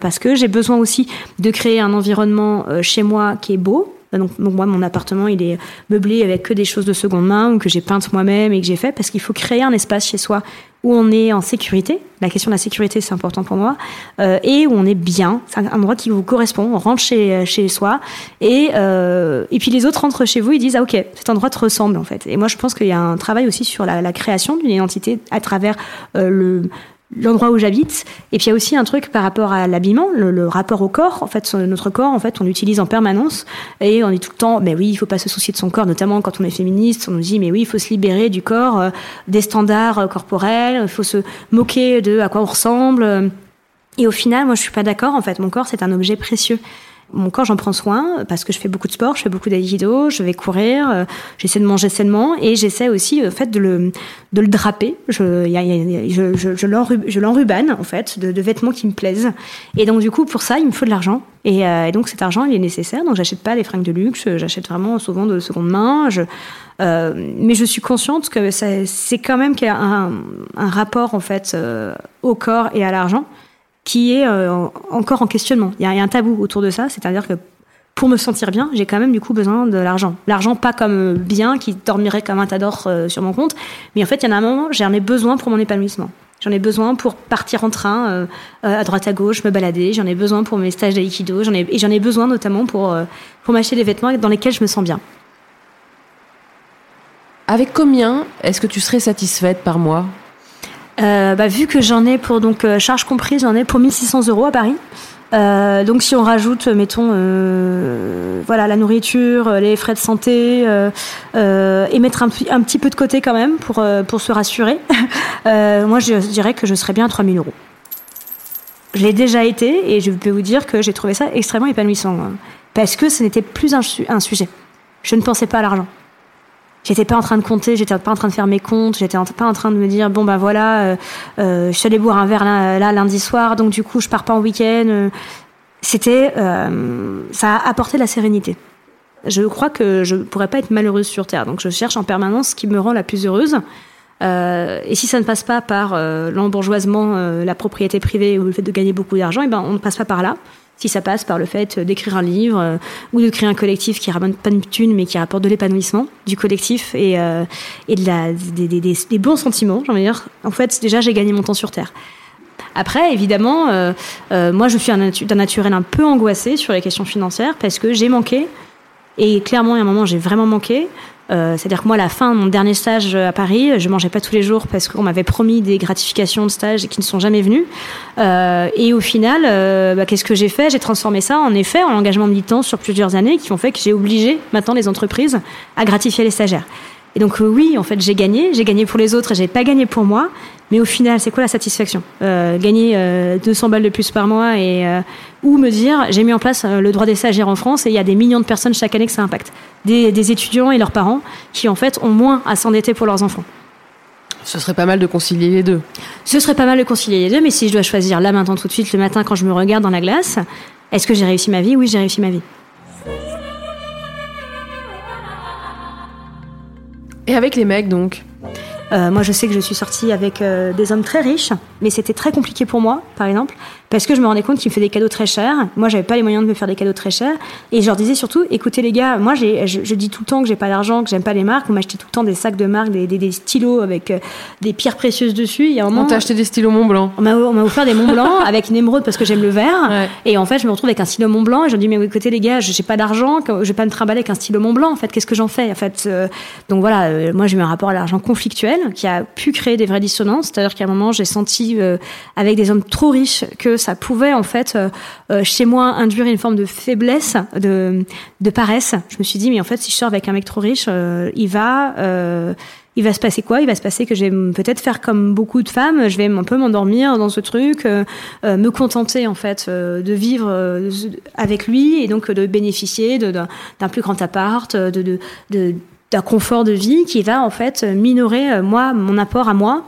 parce que j'ai besoin aussi de créer un environnement chez moi qui est beau. Donc, donc moi, mon appartement, il est meublé avec que des choses de seconde main ou que j'ai peintes moi-même et que j'ai fait parce qu'il faut créer un espace chez soi où on est en sécurité. La question de la sécurité, c'est important pour moi. Euh, et où on est bien. C'est un endroit qui vous correspond. On rentre chez, chez soi. Et, euh, et puis les autres rentrent chez vous. Ils disent, ah ok, cet endroit te ressemble en fait. Et moi, je pense qu'il y a un travail aussi sur la, la création d'une identité à travers euh, le l'endroit où j'habite. Et puis il y a aussi un truc par rapport à l'habillement le, le rapport au corps. En fait notre corps en fait on l'utilise en permanence. Et on dit tout le temps mais oui il faut pas se soucier de son corps notamment quand on est féministe. On nous dit mais oui il faut se libérer du corps euh, des standards euh, corporels. Il faut se moquer de à quoi on ressemble. Et au final, moi, je suis pas d'accord. En fait, mon corps, c'est un objet précieux. Mon corps, j'en prends soin parce que je fais beaucoup de sport, je fais beaucoup d'aïkido, je vais courir, euh, j'essaie de manger sainement et j'essaie aussi, en fait, de le, de le draper. Je, y a, je, je, je l'enrubane, en fait, de, vêtements qui me plaisent. Et donc, du coup, pour ça, il me faut de l'argent. Et, euh, donc, cet argent, il est nécessaire. Donc, j'achète pas des fringues de luxe, j'achète vraiment souvent de seconde main. Euh, mais je suis consciente que c'est quand même qu'il y a un, rapport, en fait, euh, au corps et à l'argent qui est euh, encore en questionnement. Il y, a, un tabou autour de ça, c'est-à-dire que pour me sentir bien, j'ai quand même du coup besoin de l'argent. L'argent pas comme bien qui dormirait comme un tas d'or euh, sur mon compte, mais en fait il y en a un moment j'en ai besoin pour mon épanouissement. J'en ai besoin pour partir en train euh, à droite à gauche, me balader. J'en ai besoin pour mes stages d'aïkido. J'en ai et j'en ai besoin notamment pour pour m'acheter des vêtements dans lesquels je me sens bien. Avec combien est-ce que tu serais satisfaite par mois? Euh, bah, vu que j'en ai pour donc euh, charge comprise, j'en ai pour 1600 euros à Paris. Euh, donc si on rajoute, mettons, voilà, la nourriture, les frais de santé, et mettre un, petit peu de côté quand même pour pour se rassurer, moi je dirais que je serais bien à 3000 euros. Je l'ai déjà été et je peux vous dire que j'ai trouvé ça extrêmement épanouissant hein, parce que ce n'était plus un sujet. Je ne pensais pas à l'argent. J'étais pas en train de compter, j'étais pas en train de faire mes comptes, j'étais pas en train de me dire bon ben voilà, euh, euh, je suis allée boire un verre là, là, lundi soir, donc du coup je pars pas en week-end. C'était, euh, ça a apporté de la sérénité. Je crois que je pourrais pas être malheureuse sur terre, donc je cherche en permanence ce qui me rend la plus heureuse. Euh, et si ça ne passe pas par euh, l'embourgeoisement, euh, la propriété privée ou le fait de gagner beaucoup d'argent, et ben on ne passe pas par là si ça passe par le fait d'écrire un livre euh, ou de créer un collectif qui ramène pas de thunes mais qui rapporte de l'épanouissement du collectif et, euh, et de la, des, des, bons sentiments, j'ai envie de dire. En fait, déjà, j'ai gagné mon temps sur Terre. Après, évidemment, euh, euh, moi, je suis d'un natu naturel un peu angoissé sur les questions financières parce que j'ai manqué. Et clairement, il y a un moment, j'ai vraiment manqué. Euh, C'est-à-dire que moi, à la fin de mon dernier stage à Paris, je mangeais pas tous les jours parce qu'on m'avait promis des gratifications de stage qui ne sont jamais venues. Euh, et au final, euh, bah, qu'est-ce que j'ai fait? J'ai transformé ça en effet en engagement militant sur plusieurs années qui ont fait que j'ai obligé maintenant les entreprises à gratifier les stagiaires. Et donc euh, oui, en fait, j'ai gagné. J'ai gagné pour les autres et j'ai pas gagné pour moi. Mais au final, c'est quoi la satisfaction euh, Gagner euh, 200 balles de plus par mois et euh, ou me dire j'ai mis en place euh, le droit des stagiaires en France et il y a des millions de personnes chaque année que ça impacte. Des, des étudiants et leurs parents qui en fait ont moins à s'endetter pour leurs enfants. Ce serait pas mal de concilier les deux. Ce serait pas mal de concilier les deux, mais si je dois choisir là maintenant tout de suite le matin quand je me regarde dans la glace, est-ce que j'ai réussi ma vie? Oui, j'ai réussi ma vie. Et avec les mecs donc? Euh, moi, je sais que je suis sortie avec euh, des hommes très riches, mais c'était très compliqué pour moi, par exemple, parce que je me rendais compte qu'ils me faisaient des cadeaux très chers. Moi, j'avais pas les moyens de me faire des cadeaux très chers, et je leur disais surtout, écoutez les gars, moi, je, je, dis tout le temps que j'ai pas d'argent, que j'aime pas les marques. On m'achetait tout le temps des sacs de marques, des, des, des stylos avec euh, des pierres précieuses dessus. Il y a un moment, on t'a acheté des stylos Mont Blanc. On m'a offert des Mont Blanc avec une émeraude parce que j'aime le vert. Ouais. Et en fait, je me retrouve avec un stylo Mont Blanc, et je dis mais écoutez les gars, j'ai pas d'argent, je vais pas me trimballer avec un stylo Mont Blanc. En fait, qu'est-ce que j'en fais? En fait, donc voilà, moi j'ai eu un rapport à l'argent conflictuel qui a pu créer des vraies dissonances. C'est-à-dire qu'à un moment, j'ai senti euh, avec des hommes trop riches que ça pouvait en fait euh, chez moi induire une forme de faiblesse, de, paresse. Je me suis dit mais en fait, si je sors avec un mec trop riche, euh, il va il va se passer quoi? Il va se passer que je vais peut-être faire comme beaucoup de femmes, je vais un peu m'endormir dans ce truc, euh, euh, me contenter en fait euh, de vivre avec lui et donc de bénéficier d'un plus grand appart, de d'un confort de vie qui va en fait minorer moi mon apport à moi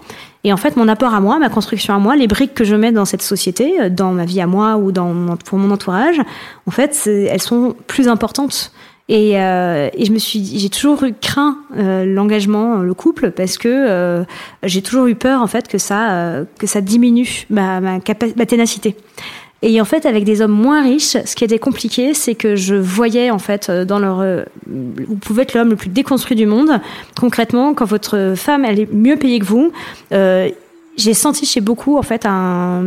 et en fait mon apport à moi ma construction à moi les briques que je mets dans cette société dans ma vie à moi ou dans pour mon entourage en fait elles sont plus importantes et, euh, et je me suis, j'ai toujours eu craint euh, l'engagement, le couple, parce que euh, j'ai toujours eu peur en fait que ça, euh, que ça diminue ma, ma ténacité. Et en fait, avec des hommes moins riches, ce qui était compliqué, c'est que je voyais en fait dans leur, vous pouvez être l'homme le plus déconstruit du monde. Concrètement, quand votre femme elle est mieux payée que vous, j'ai senti chez beaucoup en fait un,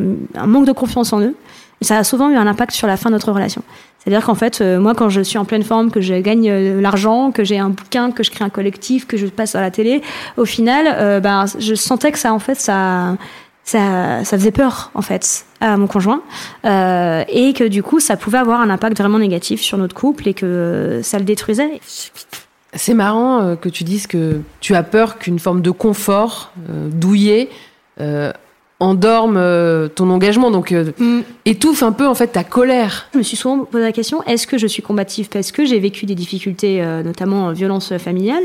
manque de confiance en eux. Ça a souvent eu un impact sur la fin de notre relation. C'est-à-dire qu'en fait, euh, moi, quand je suis en pleine forme, que je gagne euh, l'argent, que j'ai un bouquin, que je crée un collectif, que je passe à la télé, au final, euh, ben, je sentais que ça, en fait, ça, ça, ça faisait peur, en fait, à mon conjoint, euh, et que du coup, ça pouvait avoir un impact vraiment négatif sur notre couple et que ça le détruisait. C'est marrant que tu dises que tu as peur qu'une forme de confort euh, douillet endorment euh, ton engagement, donc euh, Mm. étouffe un peu en fait ta colère. Je me suis souvent posé la question est-ce que je suis combative parce que j'ai vécu des difficultés, euh, notamment euh, violence familiale,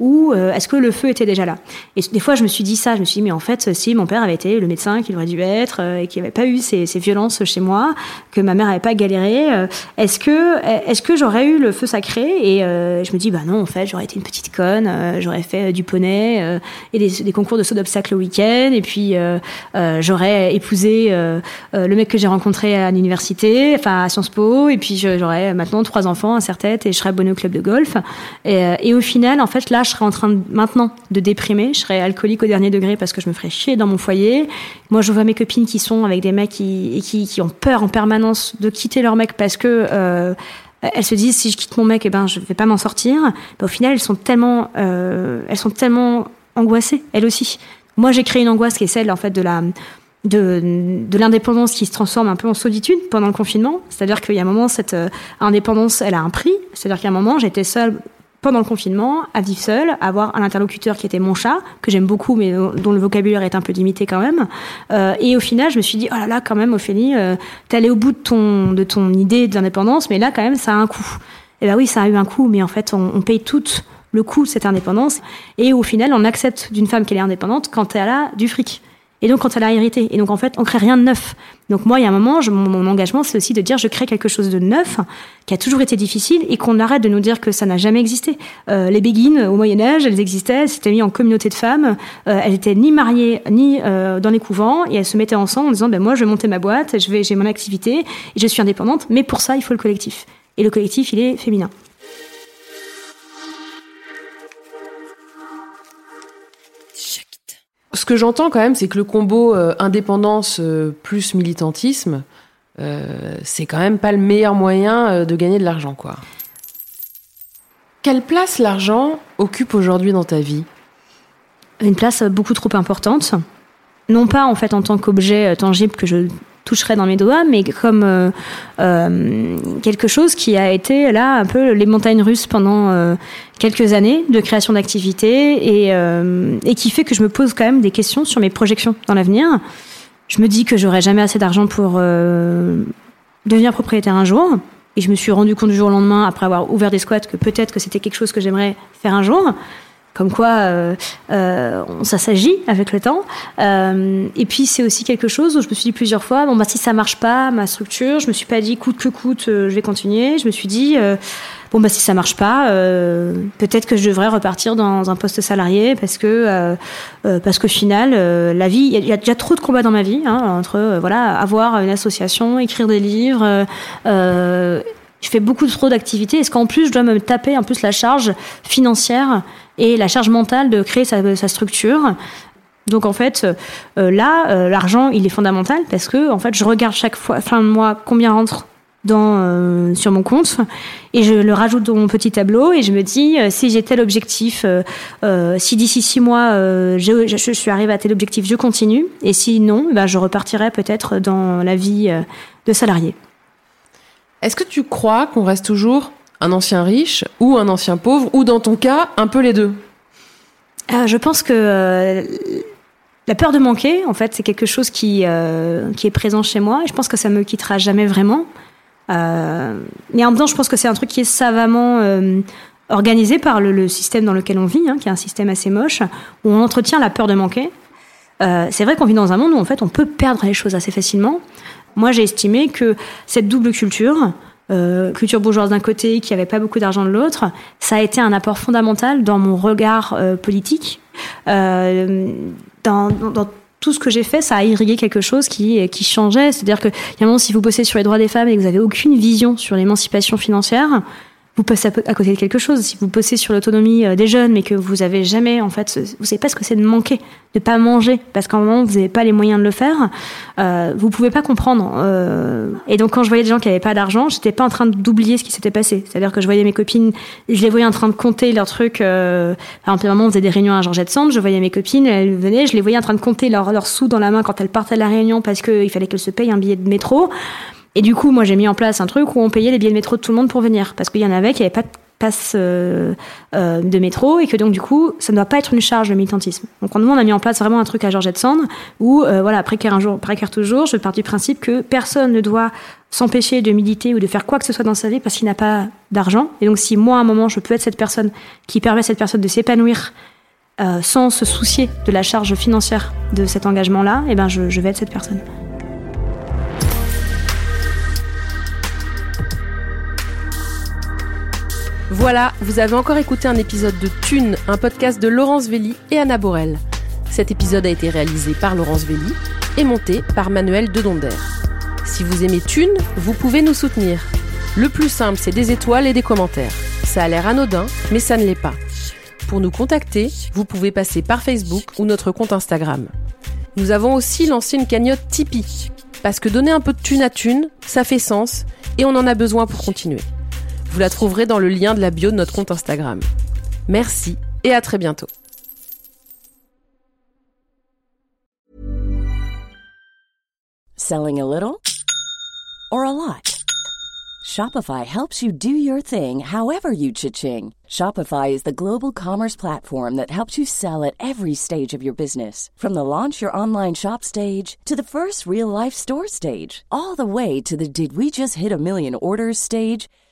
ou euh, est-ce que le feu était déjà là? Et des fois, je me suis dit ça. Je me suis dit mais en fait, si mon père avait été le médecin qu'il aurait dû être euh, et qu'il n'y avait pas eu ces, ces violences chez moi, que ma mère n'avait pas galéré, euh, est-ce que est-ce que j'aurais eu le feu sacré? Et euh, je me dis bah non, en fait, j'aurais été une petite conne, euh, j'aurais fait euh, du poney euh, et des, des concours de saut d'obstacle le week-end, et puis euh, euh, j'aurais épousé euh, euh, le mec que j'ai rencontré à l'université, enfin à Sciences Po, et puis j'aurais maintenant trois enfants, un serre-tête, et je serais abonné au club de golf. Et, euh, et au final, en fait, là, je serais en train de, maintenant de déprimer, je serais alcoolique au dernier degré parce que je me ferais chier dans mon foyer. Moi, je vois mes copines qui sont avec des mecs qui, et qui, qui ont peur en permanence de quitter leur mec parce que euh, elles se disent si je quitte mon mec, eh ben je vais pas m'en sortir. Ben, au final, elles sont tellement, euh, elles sont tellement angoissées, elles aussi. Moi, j'ai créé une angoisse qui est celle en fait de la de, de l'indépendance qui se transforme un peu en solitude pendant le confinement. C'est-à-dire qu'il y a un moment, cette euh, indépendance, elle a un prix. C'est-à-dire qu'à un moment, j'étais seule pendant le confinement, à vivre seule, à avoir un interlocuteur qui était mon chat, que j'aime beaucoup, mais dont le vocabulaire est un peu limité quand même. Euh, et au final, je me suis dit, oh là là, quand même, Ophélie, euh, t'es allée au bout de ton, de ton idée d'indépendance, mais là, quand même, ça a un coût. Et ben oui, ça a eu un coût, mais en fait, on, paye tout le coût de cette indépendance. Et au final, on accepte d'une femme qu'elle est indépendante quand elle a du fric. Et donc, quand elle a hérité. Et donc, en fait, on crée rien de neuf. Donc, moi, il y a un moment, mon, engagement, c'est aussi de dire, je crée quelque chose de neuf, qui a toujours été difficile, et qu'on arrête de nous dire que ça n'a jamais existé. Euh, les béguines, au Moyen-Âge, elles existaient, s'étaient mises en communauté de femmes, euh, elles étaient ni mariées, ni euh, dans les couvents, et elles se mettaient ensemble en disant, ben, moi, je vais monter ma boîte, j'ai mon activité, et je suis indépendante, mais pour ça, il faut le collectif. Et le collectif, il est féminin. Ce que j'entends quand même, c'est que le combo euh, indépendance euh, plus militantisme, euh, c'est quand même pas le meilleur moyen de gagner de l'argent, quoi. Quelle place l'argent occupe aujourd'hui dans ta vie? Une place beaucoup trop importante. Non pas en fait en tant qu'objet tangible que je toucherais dans mes doigts, mais comme euh, euh, quelque chose qui a été là un peu les montagnes russes pendant euh, quelques années de création d'activités et, euh, et qui fait que je me pose quand même des questions sur mes projections dans l'avenir. Je me dis que j'aurai jamais assez d'argent pour euh, devenir propriétaire un jour. Et je me suis rendu compte du jour au lendemain, après avoir ouvert des squats, que peut-être que c'était quelque chose que j'aimerais faire un jour. Comme quoi, euh, euh, ça s'agit avec le temps. Euh, et puis, c'est aussi quelque chose où je me suis dit plusieurs fois, bon, bah, si ça marche pas, ma structure, je me suis pas dit coûte que coûte, euh, je vais continuer. Je me suis dit, euh, bon, bah, si ça marche pas, euh, peut-être que je devrais repartir dans un poste salarié parce que, parce qu'au final, la vie, il y a- déjà trop de combats dans ma vie, hein, entre, voilà, avoir une association, écrire des livres, je fais beaucoup trop d'activités. Est-ce qu'en plus, je dois me taper en plus la charge financière et la charge mentale de créer sa, structure donc en fait, euh, là, euh, l'argent, il est fondamental parce que en fait, je regarde chaque fois, fin de mois, combien rentre dans euh, sur mon compte et je le rajoute dans mon petit tableau et je me dis si j'ai tel objectif, si d'ici six mois je, suis arrivée à tel objectif, je continue et si non, ben, je repartirai peut-être dans la vie de salarié. Est-ce que tu crois qu'on reste toujours un ancien riche ou un ancien pauvre, ou dans ton cas, un peu les deux Euh, je pense que euh, la peur de manquer, en fait, c'est quelque chose qui, euh, qui est présent chez moi et je pense que ça me quittera jamais vraiment. Euh, mais en même temps, je pense que c'est un truc qui est savamment organisé par le, système dans lequel on vit, hein, qui est un système assez moche, où on entretient la peur de manquer. C'est vrai qu'on vit dans un monde où en fait on peut perdre les choses assez facilement. Moi, j'ai estimé que cette double culture, euh, culture bourgeoise d'un côté, qui avait pas beaucoup d'argent de l'autre, ça a été un apport fondamental dans mon regard euh, politique. Euh, dans, dans, tout ce que j'ai fait, ça a irrigué quelque chose qui, qui changeait. C'est-à-dire qu'il y a un moment, si vous bossez sur les droits des femmes et que vous avez aucune vision sur l'émancipation financière, vous passez à à côté de quelque chose. Si vous bossez sur l'autonomie euh, des jeunes, mais que vous avez jamais, en fait, vous savez pas ce que c'est de manquer, de pas manger, parce qu'à un moment vous n'avez pas les moyens de le faire, euh, vous pouvez pas comprendre. Euh, et donc quand je voyais des gens qui avaient pas d'argent, j'étais pas en train d'oublier ce qui s'était passé. C'est-à-dire que je voyais mes copines, je les voyais en train de compter leurs trucs. Euh, à un moment on faisait des réunions à Georgette Sand, je voyais mes copines, elles venaient, je les voyais en train de compter leurs sous dans la main quand elles partaient de la réunion parce qu'il fallait qu'elles se payent un billet de métro. Et du coup, moi, j'ai mis en place un truc où on payait les billets de métro de tout le monde pour venir. Parce qu'il y en avait qui n'avaient pas passe euh, euh, de métro et que donc du coup ça ne doit pas être une charge de militantisme. Donc nous on a mis en place vraiment un truc à Georgette Sand où euh, voilà précaire un jour précaire toujours, je pars du principe que personne ne doit s'empêcher de militer ou de faire quoi que ce soit dans sa vie parce qu'il n'a pas d'argent et donc si moi à un moment je peux être cette personne qui permet à cette personne de s'épanouir sans se soucier de la charge financière de cet engagement là, et eh ben je vais être cette personne. Voilà, vous avez encore écouté un épisode de Thune, un podcast de Laurence Velli et Anna Borel. Cet épisode a été réalisé par Laurence Velli et monté par Manuel Dedonder. Si vous aimez Thune, vous pouvez nous soutenir. Le plus simple, c'est des étoiles et des commentaires. Ça a l'air anodin, mais ça ne l'est pas. Pour nous contacter, vous pouvez passer par Facebook ou notre compte Instagram. Nous avons aussi lancé une cagnotte Tipeee, parce que donner un peu de thune à thune, ça fait sens, et on en a besoin pour continuer. Vous la trouverez dans le lien de la bio de notre compte Instagram. Merci et à très bientôt. Selling a little or a lot? Shopify helps you do your thing however you cha-ching. Shopify is the global commerce platform that helps you sell at every stage of your business. From the launch your online shop stage to the first real life store stage, all the way to the did we just hit a million orders stage.